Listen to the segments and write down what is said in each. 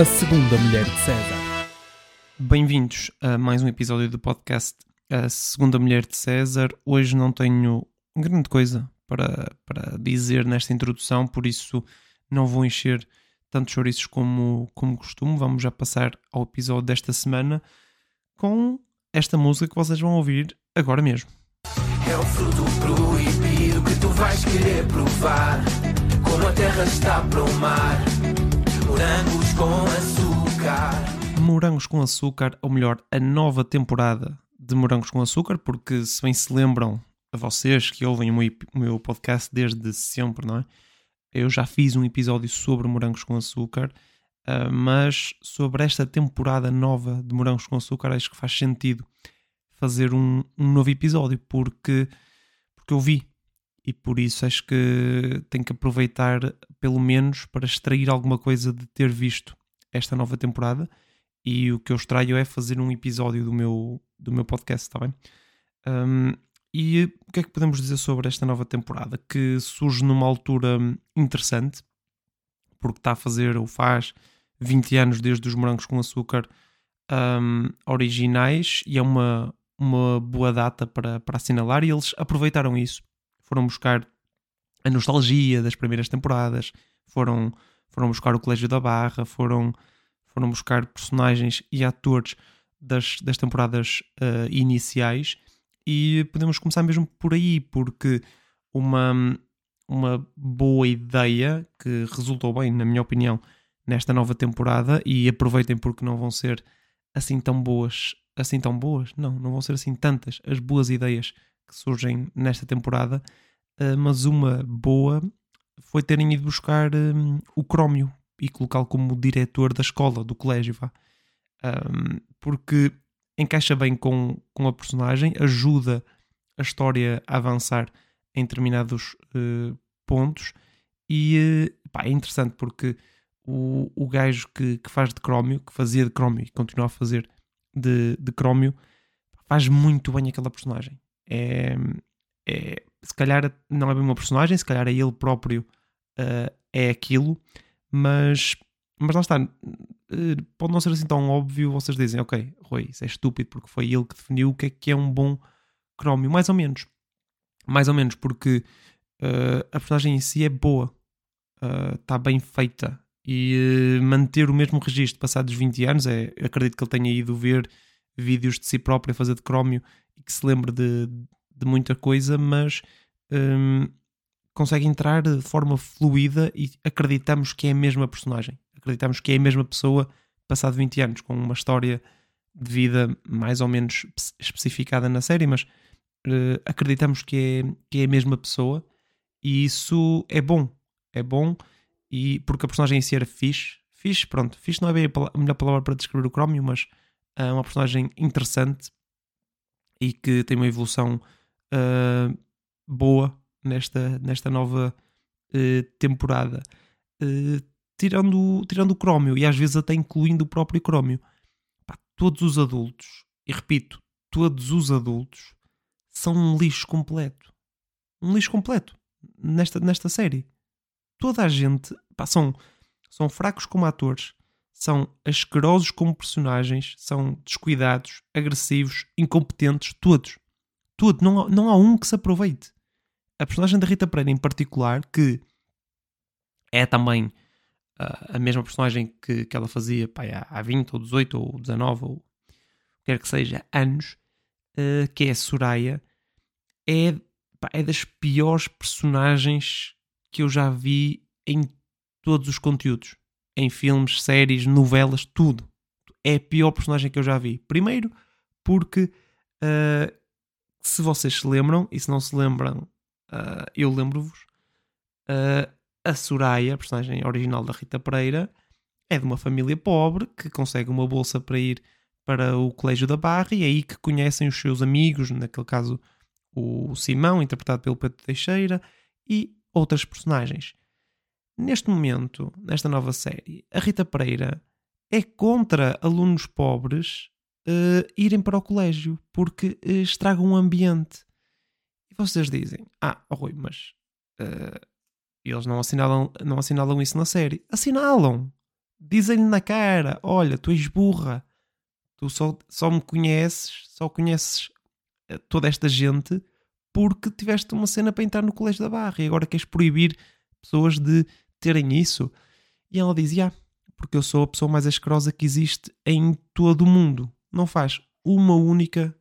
a segunda mulher de César. Bem-vindos a mais um episódio do podcast A Segunda Mulher de César. Hoje não tenho grande coisa para, para dizer nesta introdução, por isso não vou encher tantos chouriços como, como costumo. Vamos já passar ao episódio desta semana com esta música que vocês vão ouvir agora mesmo. É o fruto proibido que tu vais querer provar. Como a terra está para o mar. Morangos com açúcar. Morangos com Açúcar, ou melhor, a nova temporada de Morangos com Açúcar, porque se bem se lembram a vocês que ouvem o meu, podcast desde sempre, não é? Eu já fiz um episódio sobre Morangos com Açúcar, uh, mas sobre esta temporada nova de Morangos com Açúcar, acho que faz sentido fazer um, um novo episódio, porque, porque eu vi e por isso acho que tenho que aproveitar pelo menos para extrair alguma coisa de ter visto esta nova temporada e o que eu extraio é fazer um episódio do meu, do meu podcast, está bem? Um, e o que é que podemos dizer sobre esta nova temporada? Que surge numa altura interessante, porque está a fazer ou faz 20 anos desde os morangos com açúcar um, originais e é uma, uma boa data para, para assinalar e eles aproveitaram isso foram buscar a nostalgia das primeiras temporadas, foram, foram buscar o Colégio da Barra, foram, foram buscar personagens e atores das, das temporadas uh, iniciais. E podemos começar mesmo por aí, porque uma, uma boa ideia que resultou bem, na minha opinião, nesta nova temporada e aproveitem porque não vão ser assim tão boas, assim tão boas, não, não vão ser assim tantas as boas ideias que surgem nesta temporada, uh, mas uma boa foi terem ido buscar um, o Crómio e colocá-lo como diretor da escola, do colégio, vá. Um, porque encaixa bem com, com a personagem, ajuda a história a avançar em determinados uh, pontos e uh, pá, é interessante porque o, o gajo que, que faz de Crómio, que fazia de Crómio e continua a fazer de, de Crómio, faz muito bem aquela personagem é, é, se calhar não é bem uma personagem, se calhar é ele próprio uh, é aquilo, mas, mas lá está, uh, pode não ser assim tão óbvio, vocês dizem, ok, Rui, isso é estúpido porque foi ele que definiu o que é que é um bom crómio, mais ou menos, mais ou menos, porque uh, a personagem em si é boa, está bem feita e manter o mesmo registro passados 20 anos, é, acredito que ele tenha ido ver vídeos de si próprio a fazer de crómio e que se lembre de, de muita coisa, mas um, consegue entrar de forma fluida e acreditamos que é a mesma personagem. Acreditamos que é a mesma pessoa passado 20 anos, com uma história de vida mais ou menos especificada na série, mas uh, acreditamos que é, que é a mesma pessoa e isso é bom. É bom e porque a personagem em si era fixe. Fixe, pronto. Fixe não é bem a melhor palavra para descrever o Chromio, mas é uma personagem interessante e que tem uma evolução uh, boa nesta, nesta nova uh, temporada. Uh, tirando, tirando o Crómio e às vezes até incluindo o próprio Crómio. Todos os adultos, e repito, todos os adultos são um lixo completo. Um lixo completo nesta, nesta série. Toda a gente pá, são, são fracos como atores, são asquerosos como personagens, são descuidados, agressivos, incompetentes, todos. Tudo. Não, não há um que se aproveite. A personagem da Rita Pereira, em particular, que é também uh, a mesma personagem que, que ela fazia pá, há 20 ou 18 ou 19 ou quer que seja, anos, uh, que é a Soraya, é, pá, é das piores personagens que eu já vi em todos os conteúdos em filmes, séries, novelas, tudo. É a pior personagem que eu já vi. Primeiro, porque uh, se vocês se lembram, e se não se lembram, uh, eu lembro-vos, uh, a Soraya, a personagem original da Rita Pereira, é de uma família pobre que consegue uma bolsa para ir para o Colégio da Barra e é aí que conhecem os seus amigos, naquele caso o Simão, interpretado pelo Pedro Teixeira, e outras personagens. Neste momento, nesta nova série, a Rita Pereira é contra alunos pobres uh, irem para o colégio porque uh, estragam o ambiente. E vocês dizem: Ah, oh Rui, mas uh, eles não assinalam, não assinalam isso na série. Assinalam! dizem-lhe na cara: Olha, tu és burra, tu só, só me conheces, só conheces eh, toda esta gente porque tiveste uma cena para entrar no colégio da barra e agora queres proibir pessoas de terem isso. E ela dizia: ah, porque eu sou a pessoa mais asquerosa que existe em todo o mundo. Não faz uma única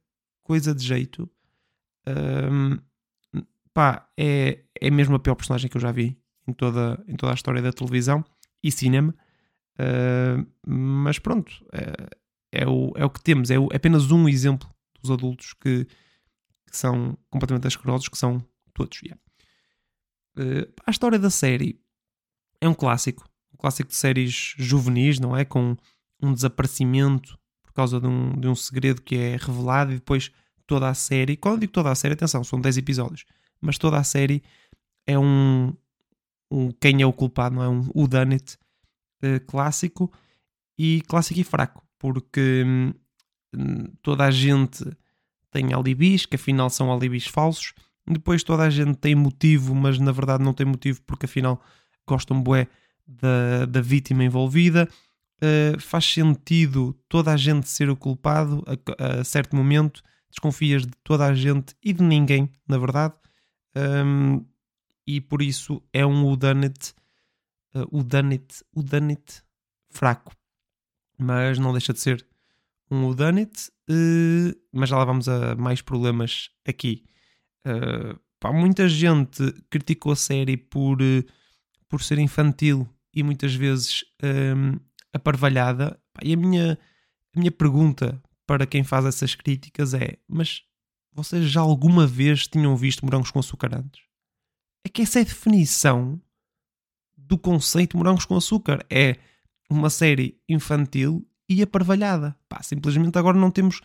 coisa de jeito. Um, pá, é, é mesmo a pior personagem que eu já vi em toda, em toda a história da televisão e cinema. Uh, mas pronto, é, é, o, é o que temos. É, o, é apenas um exemplo dos adultos que, que são completamente asquerosos, que são todos. Yeah. Uh, a história da série é um clássico, um clássico de séries juvenis, não é? Com um desaparecimento por causa de um, de um segredo que é revelado e depois toda a série. Quando eu digo toda a série, atenção, são 10 episódios, mas toda a série é um, um quem é o culpado, não é? Um whodunit uh, clássico e clássico e fraco, porque hum, toda a gente tem alibis, que afinal são alibis falsos. Depois toda a gente tem motivo, mas na verdade não tem motivo porque afinal gostam bué da, da vítima envolvida. Uh, faz sentido toda a gente ser o culpado a, a, certo momento. Desconfias de toda a gente e de ninguém, na verdade. Um, e por isso é um Udanit, uh, Udanit, Udanit fraco. Mas não deixa de ser um Udanit. Uh, mas já lá vamos a mais problemas aqui. Uh, pá, muita gente criticou a série por, uh, por ser infantil e muitas vezes um, aparvalhada. E a minha, a minha pergunta para quem faz essas críticas é: mas vocês já alguma vez tinham visto morangos com açúcar antes? É que essa é a definição do conceito morangos com açúcar. É uma série infantil e aparvalhada. Pá, simplesmente agora não temos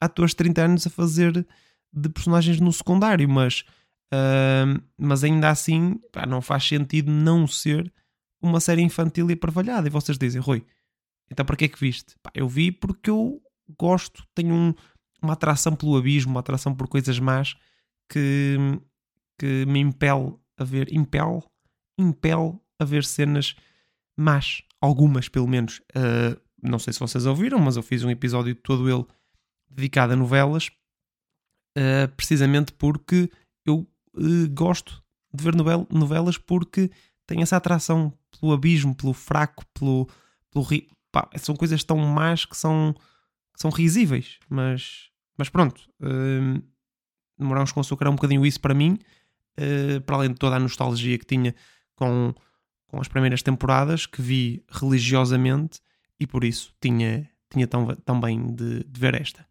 atores de 30 anos a fazer de personagens no secundário, mas, uh, mas ainda assim pá, não faz sentido não ser uma série infantil e aparvalhada. E vocês dizem, Rui, então para que é que viste? Pá, eu vi porque eu gosto, tenho um, uma atração pelo abismo, uma atração por coisas más que, que me impele a ver, impele, impele a ver cenas más, algumas pelo menos. Uh, não sei se vocês ouviram, mas eu fiz um episódio todo ele dedicado a novelas, uh, precisamente porque eu uh, gosto de ver novel novelas porque tem essa atração pelo abismo, pelo fraco, pelo. pelo ri... Pá, são coisas tão más que são, que são risíveis, mas, mas pronto. Uh, Morangos com Açúcar é um bocadinho isso para mim, uh, para além de toda a nostalgia que tinha com, com as primeiras temporadas, que vi religiosamente e por isso tinha, tinha tão, tão bem de, de ver esta.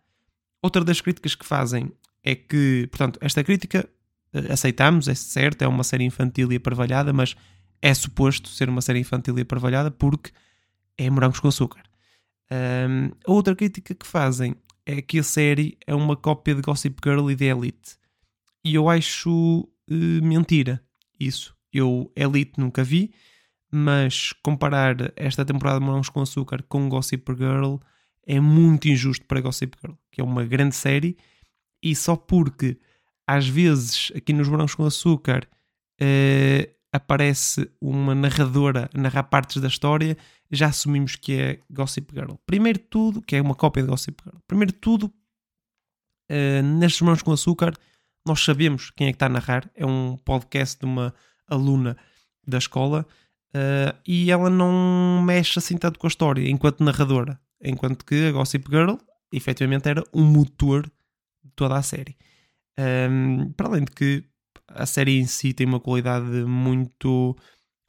Outra das críticas que fazem é que, portanto, esta crítica aceitamos, é certo, é uma série infantil e aparvalhada, mas é suposto ser uma série infantil e aparvalhada porque é morangos com açúcar. Um, a outra crítica que fazem é que a série é uma cópia de Gossip Girl e de Elite. E eu acho uh, mentira isso. Eu Elite nunca vi, mas comparar esta temporada de Morangos com Açúcar com Gossip Girl é muito injusto para Gossip Girl, que é uma grande série, e só porque às vezes aqui nos Morangos com Açúcar uh, aparece uma narradora a narrar partes da história, já assumimos que é Gossip Girl. Primeiro de tudo, que é uma cópia de Gossip Girl. Primeiro de tudo, uh, nestes Morangos com Açúcar, nós sabemos quem é que está a narrar. É um podcast de uma aluna da escola uh, e ela não mexe assim tanto com a história enquanto narradora. Enquanto que a Gossip Girl, efetivamente, era um motor de toda a série. Um, para além de que a série em si tem uma qualidade muito,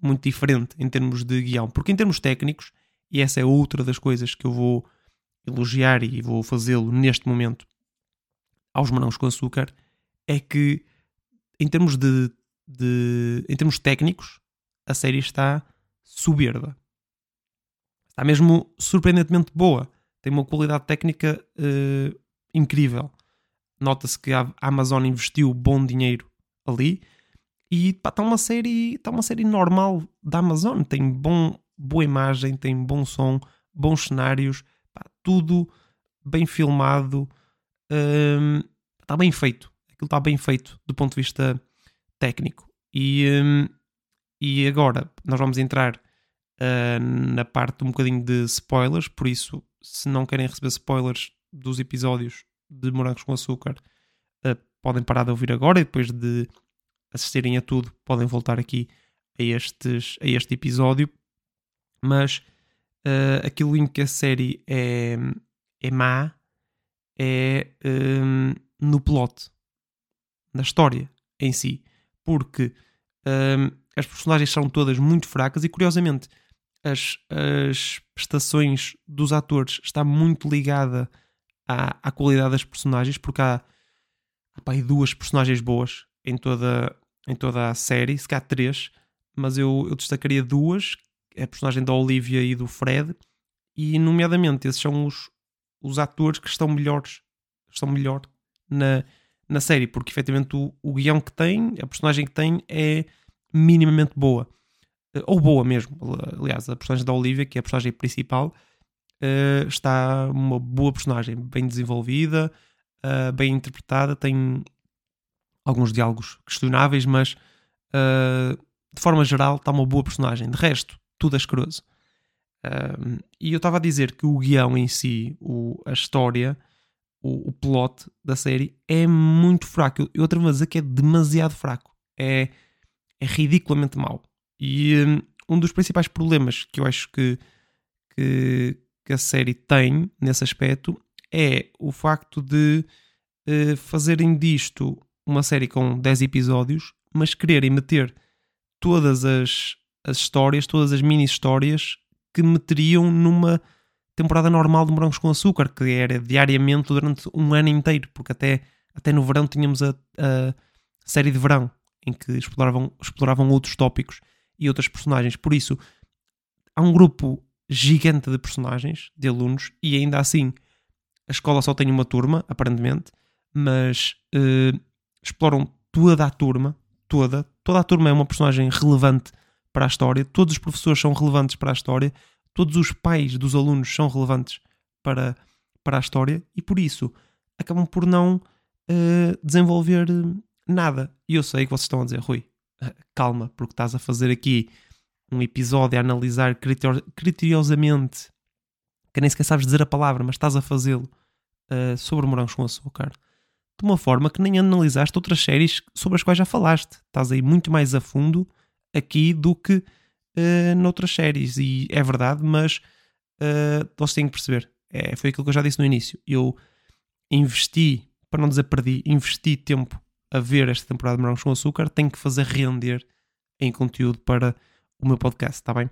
muito diferente em termos de guião. Porque em termos técnicos, e essa é outra das coisas que eu vou elogiar e vou fazê-lo neste momento aos Morangos com Açúcar, é que em termos de, de em termos técnicos, a série está soberba. Está mesmo surpreendentemente boa. Tem uma qualidade técnica uh, incrível. Nota-se que a Amazon investiu bom dinheiro ali. E está uma série, está uma série normal da Amazon. Tem bom, boa imagem, tem bom som, bons cenários, pá, tudo bem filmado, um, está bem feito. Aquilo está bem feito do ponto de vista técnico. E, um, e agora nós vamos entrar uh, na parte um bocadinho de spoilers, por isso, se não querem receber spoilers dos episódios de Morangos com Açúcar, uh, podem parar de ouvir agora e depois de assistirem a tudo, podem voltar aqui a, estes, a este episódio. Mas uh, aquilo em que a série é, é má é um, no plot, na história em si, porque um, as personagens são todas muito fracas e curiosamente as, as prestações dos atores está muito ligada à, à qualidade das personagens, porque há, duas personagens boas em toda, em toda a série, se cá três, mas eu, eu destacaria duas, a personagem da Olivia e do Fred, e nomeadamente esses são os, os atores que estão melhores, estão melhor na, na série, porque efetivamente o, o guião que tem, a personagem que tem é minimamente boa. Eh, ou boa mesmo. Aliás, a personagem da Olivia, que é a personagem principal, uh, está uma boa personagem, bem desenvolvida, uh, bem interpretada, tem alguns diálogos questionáveis, mas uh, de forma geral está uma boa personagem. De resto, tudo asqueroso. Uh, e eu estava a dizer que o guião em si, o, a história, o, o plot da série é muito fraco. Eu, eu atrevo a dizer que é demasiado fraco. É, é ridiculamente mau. E um, um dos principais problemas que eu acho que, que, que, a série tem nesse aspecto é o facto de uh, fazerem disto uma série com 10 episódios, mas quererem meter todas as, as histórias, todas as mini histórias que meteriam numa temporada normal de Morangos com Açúcar, que era diariamente durante um ano inteiro, porque até, até no verão tínhamos a, a série de verão, em que exploravam, exploravam outros tópicos e outras personagens. Por isso, há um grupo gigante de personagens, de alunos, e ainda assim a escola só tem uma turma, aparentemente, mas uh, exploram toda a turma, toda, toda a turma é uma personagem relevante para a história, todos os professores são relevantes para a história, todos os pais dos alunos são relevantes para, para a história, e por isso acabam por não uh, desenvolver nada. E eu sei que vocês estão a dizer, Rui, calma, porque estás a fazer aqui um episódio a analisar criteriosamente, que nem sequer sabes dizer a palavra, mas estás a fazê-lo uh, sobre morangos com açúcar, de uma forma que nem analisaste outras séries sobre as quais já falaste. Estás aí muito mais a fundo aqui do que uh, noutras séries, e é verdade, mas uh, vocês têm que perceber. É, foi aquilo que eu já disse no início. Eu investi, para não dizer perdi, investi tempo a ver esta temporada de Morangos com Açúcar, tenho que fazer render em conteúdo para o meu podcast, está bem?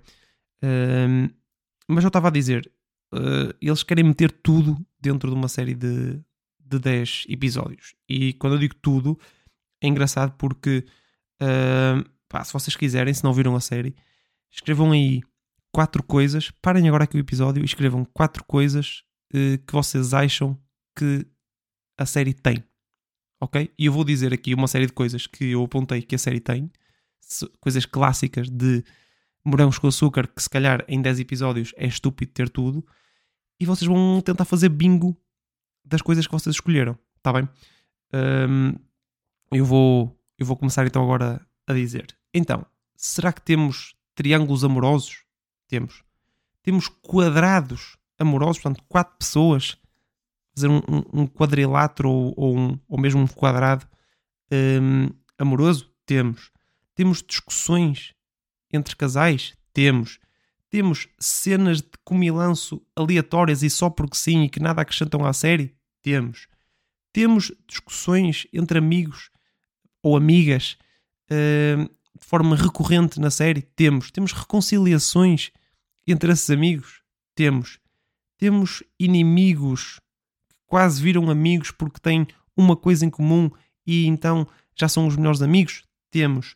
Mas eu estava a dizer, uh, eles querem meter tudo dentro de uma série de, de 10 episódios. E quando eu digo tudo, é engraçado porque, uh, pá, se vocês quiserem, se não viram a série, escrevam aí quatro coisas, parem agora aqui o episódio e escrevam quatro coisas uh, que vocês acham que a série tem ok? E eu vou dizer aqui uma série de coisas que eu apontei que a série tem, coisas clássicas de morangos com açúcar, que se calhar em 10 episódios é estúpido ter tudo, e vocês vão tentar fazer bingo das coisas que vocês escolheram, tá bem? Um, eu, vou, eu vou começar então agora a dizer. Então, será que temos triângulos amorosos? Temos. Temos quadrados amorosos, portanto, quatro pessoas fazer um, um, quadrilátero ou, ou, um, ou mesmo um quadrado um, amoroso? Temos. Temos discussões entre casais? Temos. Temos cenas de comilanço aleatórias e só porque sim e que nada acrescentam à série? Temos. Temos discussões entre amigos ou amigas uh, de forma recorrente na série? Temos. Temos reconciliações entre esses amigos? Temos. Temos inimigos quase viram amigos porque têm uma coisa em comum e então já são os melhores amigos? Temos.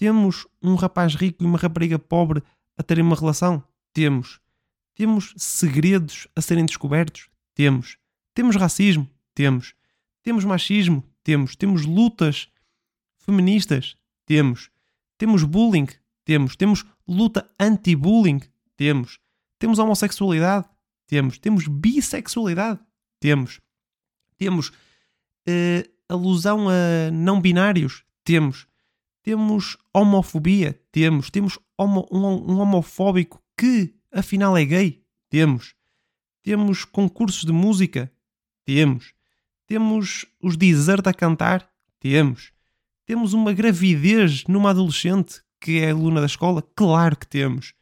Temos um rapaz rico e uma rapariga pobre a terem uma relação? Temos. Temos segredos a serem descobertos? Temos. Temos racismo? Temos. Temos machismo? Temos. Temos lutas feministas? Temos. Temos bullying? Temos. Temos luta anti-bullying? Temos. Temos homossexualidade? Temos. Temos bissexualidade? Temos. Temos uh, alusão a não binários? Temos. Temos homofobia? Temos. Temos homo, um, um homofóbico que afinal é gay? Temos. Temos concursos de música? Temos. Temos os desert a cantar? Temos. Temos uma gravidez numa adolescente que é aluna da escola? Claro que temos.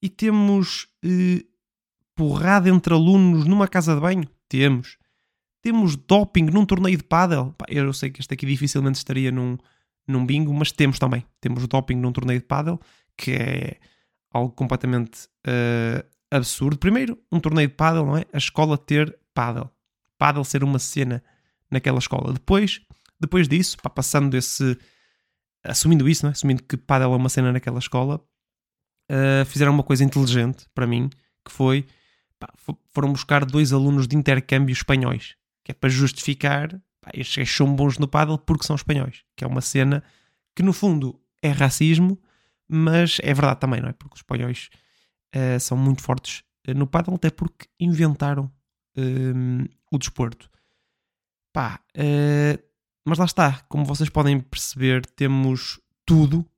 E temos eh, porrada entre alunos numa casa de banho? Temos. Temos doping num torneio de pádel? Pá, eu sei que este aqui dificilmente estaria num, num bingo, mas temos também. Temos doping num torneio de pádel, que é algo completamente uh, absurdo. Primeiro, um torneio de pádel, não é? A escola ter pádel. Pádel ser uma cena naquela escola. Depois, depois disso, pá, passando esse... Assumindo isso, não é? Assumindo que pádel é uma cena naquela escola, uh, fizeram uma coisa inteligente para mim, que foi... Pá, foram buscar dois alunos de intercâmbio espanhóis, que é para justificar pá, estes gajos são bons no paddle porque são espanhóis, que é uma cena que no fundo é racismo, mas é verdade também, não é? Porque os espanhóis uh, são muito fortes uh, no paddle, até porque inventaram uh, o desporto. Pá, mas lá está, como vocês podem perceber, temos tudo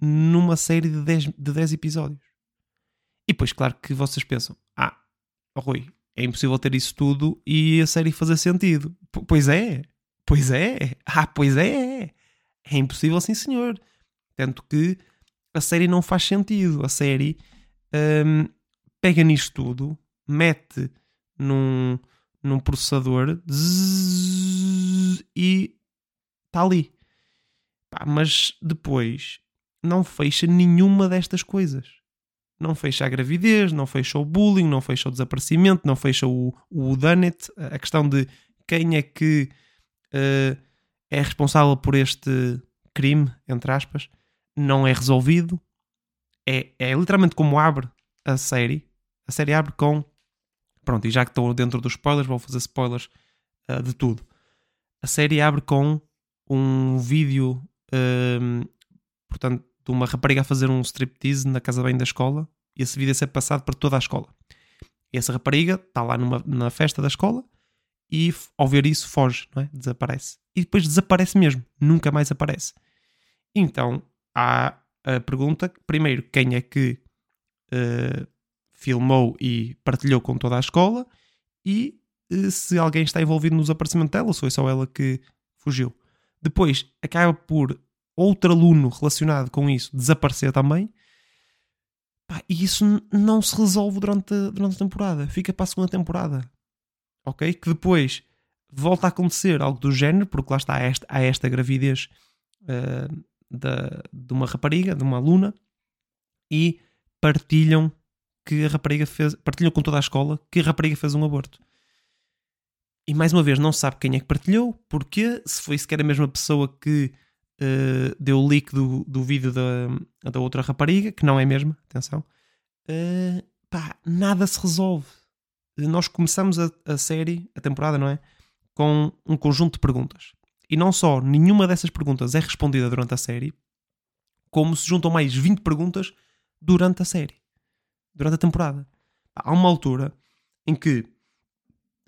numa série de 10, de 10 episódios. E depois, claro que vocês pensam: ah, Rui, é impossível ter isso tudo e a série fazer sentido. P pois é, pois é, ah, pois é, é impossível sim senhor. Tanto que a série não faz sentido. A série um, pega nisto tudo, mete num, num processador zzz, e está ali. Pá, mas depois não fecha nenhuma destas coisas não fecha a gravidez, não fecha o bullying, não fecha o desaparecimento, não fecha o, o Dunnett, a questão de quem é que uh, é responsável por este crime, entre aspas, não é resolvido. É, é literalmente como abre a série. A série abre com. Pronto, e já que estou dentro dos spoilers, vou fazer spoilers uh, de tudo. A série abre com um vídeo, uh, portanto, de uma rapariga a fazer um striptease na casa bem da escola esse vídeo a ser passado para toda a escola. Essa rapariga está lá numa, na festa da escola e ao ver isso foge, não é? desaparece. E depois desaparece mesmo, nunca mais aparece. Então há a pergunta: primeiro, quem é que uh, filmou e partilhou com toda a escola e uh, se alguém está envolvido no desaparecimento dela ou se foi só ela que fugiu. Depois acaba por outro aluno relacionado com isso desaparecer também. Pá, e isso não se resolve durante a, durante a temporada. Fica para a segunda temporada. Ok? Que depois volta a acontecer algo do género, porque lá está esta, há esta gravidez uh, da, de uma rapariga, de uma aluna, e partilham que a rapariga fez, partilham com toda a escola que a rapariga fez um aborto. E mais uma vez, não se sabe quem é que partilhou, porque se foi sequer a mesma pessoa que uh, deu leak do, do vídeo da, da outra rapariga, que não é a mesma, atenção, uh, pá, nada se resolve. Nós começamos a, a série, a temporada, não é? Com um conjunto de perguntas. E não só nenhuma dessas perguntas é respondida durante a série, como se juntam mais 20 perguntas durante a série, durante a temporada. Há uma altura em que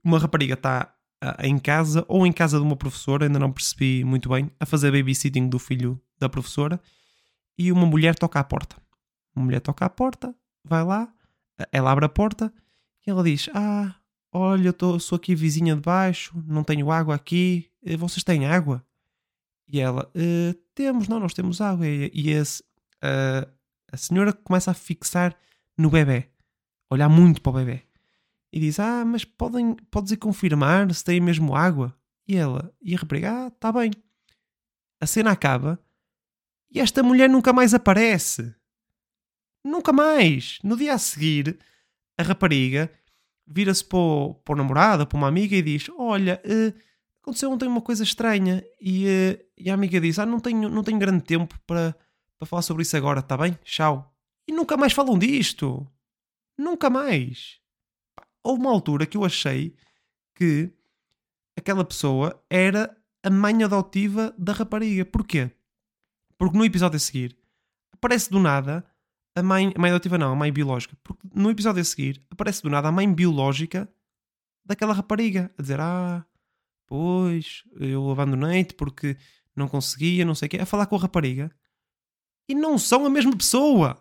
uma rapariga está em casa ou em casa de uma professora, ainda não percebi muito bem, a fazer babysitting do filho da professora e uma mulher toca à porta. Uma mulher toca à porta, vai lá, ela abre a porta e ela diz: Ah, olha, eu tô, sou aqui vizinha de baixo, não tenho água aqui, eh, vocês têm água? E ela: eh, Temos, não, nós temos água. E, e esse, uh, a senhora começa a fixar no bebê, olhar muito para o bebê e diz: Ah, mas podem, podes ir confirmar se tem mesmo água? E ela, e a rapariga, ah, está bem. A cena acaba e esta mulher nunca mais aparece. Nunca mais. No dia a seguir, a rapariga vira-se para, o, para o namorado, para uma amiga e diz: Olha, uh, aconteceu ontem uma coisa estranha. E, uh, e a amiga diz: Ah, não tenho, não tenho grande tempo para, para falar sobre isso agora, está bem? Tchau. E nunca mais falam disto. Nunca mais houve uma altura que eu achei que aquela pessoa era a mãe adotiva da rapariga. Porquê? Porque no episódio a seguir aparece do nada a mãe, a mãe adotiva não, a mãe biológica. Porque no episódio a seguir aparece do nada a mãe biológica daquela rapariga a dizer: Ah, pois, eu abandonei-te porque não conseguia, não sei o quê, a falar com a rapariga. E não são a mesma pessoa.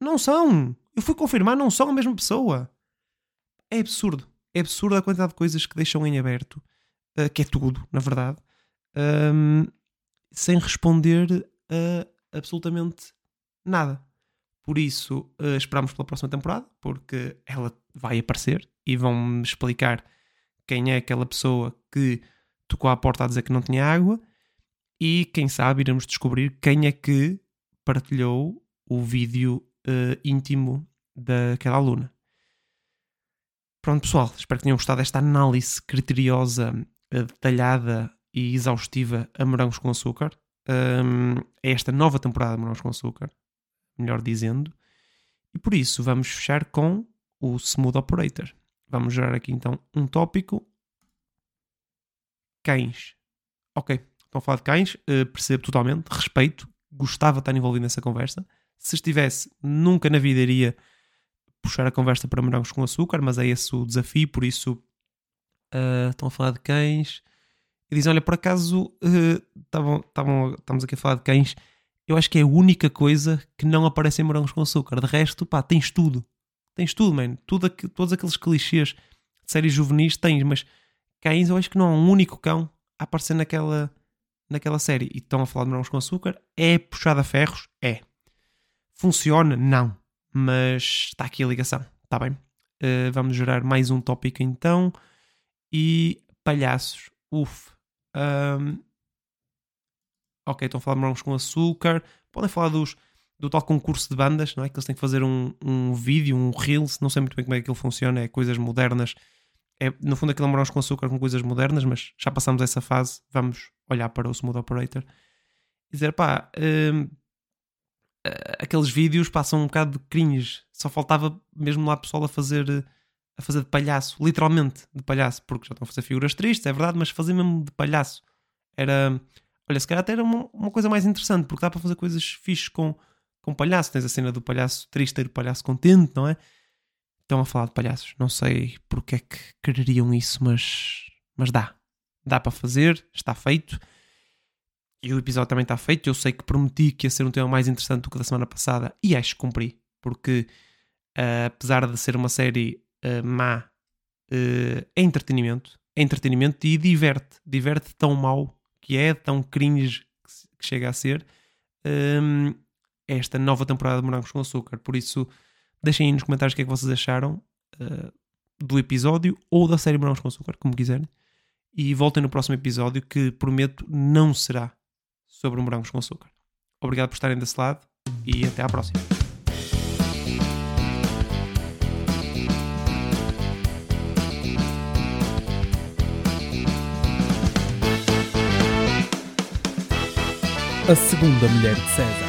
Não são. Eu fui confirmar, não são a mesma pessoa. É absurdo. É absurdo a quantidade de coisas que deixam em aberto, uh, que é tudo, na verdade, um, sem responder a absolutamente nada. Por isso, uh, esperamos pela próxima temporada, porque ela vai aparecer e vão-me explicar quem é aquela pessoa que tocou à porta a dizer que não tinha água e quem sabe iremos descobrir quem é que partilhou o vídeo uh, íntimo daquela aluna. Pronto, pessoal, espero que tenham gostado desta análise criteriosa, uh, detalhada e exaustiva a Morangos com Açúcar. Um, é esta nova temporada de Morangos com Açúcar, melhor dizendo. E por isso vamos fechar com o Smooth Operator. Vamos gerar aqui então um tópico. Cães. Ok, estão a falar de cães, uh, percebo totalmente, respeito, gostava de estar envolvido nessa conversa. Se estivesse, nunca na vida iria puxar a conversa para morangos com açúcar, mas é esse o desafio, por isso uh, estão a falar de cães. E dizem: Olha, por acaso uh, estamos aqui a falar de cães. Eu acho que é a única coisa que não aparece em morangos com açúcar. De resto, pá, tens tudo. Tens tudo, man. Tudo, todos aqueles clichês de séries juvenis tens, mas cães, eu acho que não há um único cão a aparecer naquela, naquela série. E estão a falar de morangos com açúcar. É puxada a ferros? É. Funciona? Não. Mas está aqui a ligação. Está bem? Uh, vamos gerar mais um tópico então. E palhaços. Uf. Um... Ok, estão a falar de morangos com açúcar. Podem falar dos do tal concurso de bandas, não é? Que eles têm que fazer um, um vídeo, um Reels, não sei muito bem como é que ele funciona, é coisas modernas. É, no fundo, aquilo é morangos com açúcar com coisas modernas, mas já passamos essa fase, vamos olhar para o Smooth Operator e dizer, pá, hum, aqueles vídeos passam um bocado de cringe, só faltava mesmo lá pessoal a fazer a fazer de palhaço, literalmente de palhaço, porque já estão a fazer figuras tristes, é verdade, mas fazer mesmo de palhaço. Era, olha, se calhar até era uma, uma coisa mais interessante, porque dá para fazer coisas fixes com com palhaço. Tens a cena do palhaço triste e do palhaço contente, não é? Estão a falar de palhaços. Não sei porque é que quereriam isso, mas, mas dá. Dá para fazer, está feito. E o episódio também está feito. Eu sei que prometi que ia ser um tema mais interessante do que da semana passada e acho que cumpri. Porque uh, apesar de ser uma série uh, má, uh, é entretenimento. É entretenimento e diverte. Diverte tão mal que é, tão cringe que chega a ser. Um, esta nova temporada de Morangos com Açúcar. Por isso, deixem aí nos comentários o que é que vocês acharam uh, do episódio ou da série Morangos com Açúcar, como quiserem. E voltem no próximo episódio que prometo não será sobre Morangos com Açúcar. Obrigado por estarem desse lado e até à próxima. A segunda mulher de César.